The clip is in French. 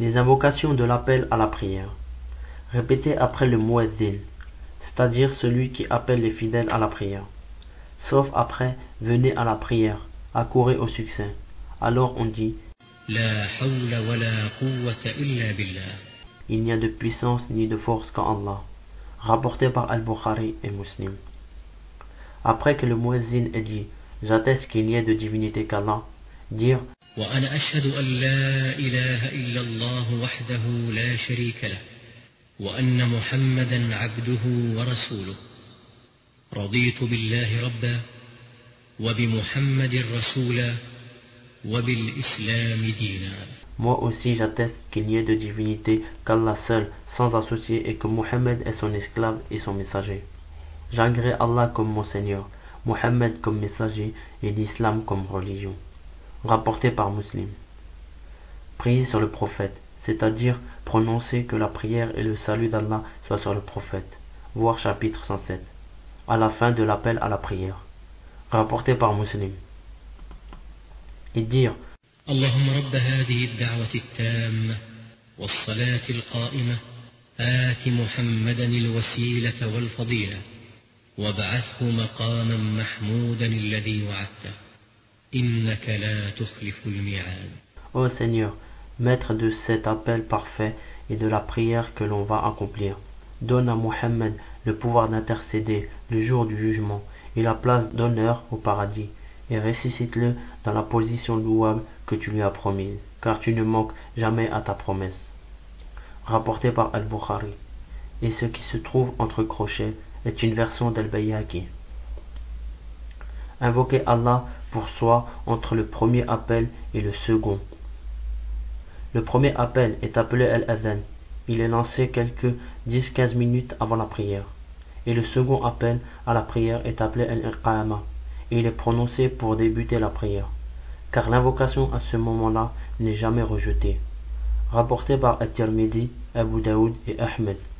Les invocations de l'appel à la prière. Répétez après le muezzin, c'est-à-dire celui qui appelle les fidèles à la prière. Sauf après, venez à la prière, accourez au succès. Alors on dit Il n'y a de puissance ni de force qu'en Allah. Rapporté par Al-Bukhari et Muslim. Après que le muezzin ait dit J'atteste qu'il n'y ait de divinité qu'Allah, dire وأنا أشهد أن لا إله إلا الله وحده لا شريك له وأن محمدا عبده ورسوله رضيت بالله ربا وبمحمد رسولا وبالإسلام دينا Moi aussi j'atteste qu'il n'y ait de divinité qu'Allah seul, sans associé, et que Mohammed est son esclave et son messager. J'agrée Allah comme mon Seigneur, Mohammed comme messager et l'islam comme religion rapporté par Muslim. Priez sur le prophète, c'est-à-dire prononcer que la prière et le salut d'Allah soient sur le prophète. Voir chapitre 107. À la fin de l'appel à la prière. Rapporté par Muslim. Et dire اللهم رب هذه الدعوة التامة والصلاة القائمة آت محمدا الوسيلة والفضيلة وابعثه مقاما محمودا الذي وعدته Ô Seigneur, maître de cet appel parfait et de la prière que l'on va accomplir, donne à Mohammed le pouvoir d'intercéder le jour du jugement et la place d'honneur au paradis, et ressuscite-le dans la position louable que tu lui as promise, car tu ne manques jamais à ta promesse. Rapporté par Al-Bukhari. Et ce qui se trouve entre crochets est une version d'Al-Bayhaqi. Invoquez Allah pour soi entre le premier appel et le second. Le premier appel est appelé Al-Adhan. Il est lancé quelques 10-15 minutes avant la prière. Et le second appel à la prière est appelé Al-Iqama. Et il est prononcé pour débuter la prière. Car l'invocation à ce moment-là n'est jamais rejetée. Rapporté par At-Tirmidhi, Abu Daoud et Ahmed.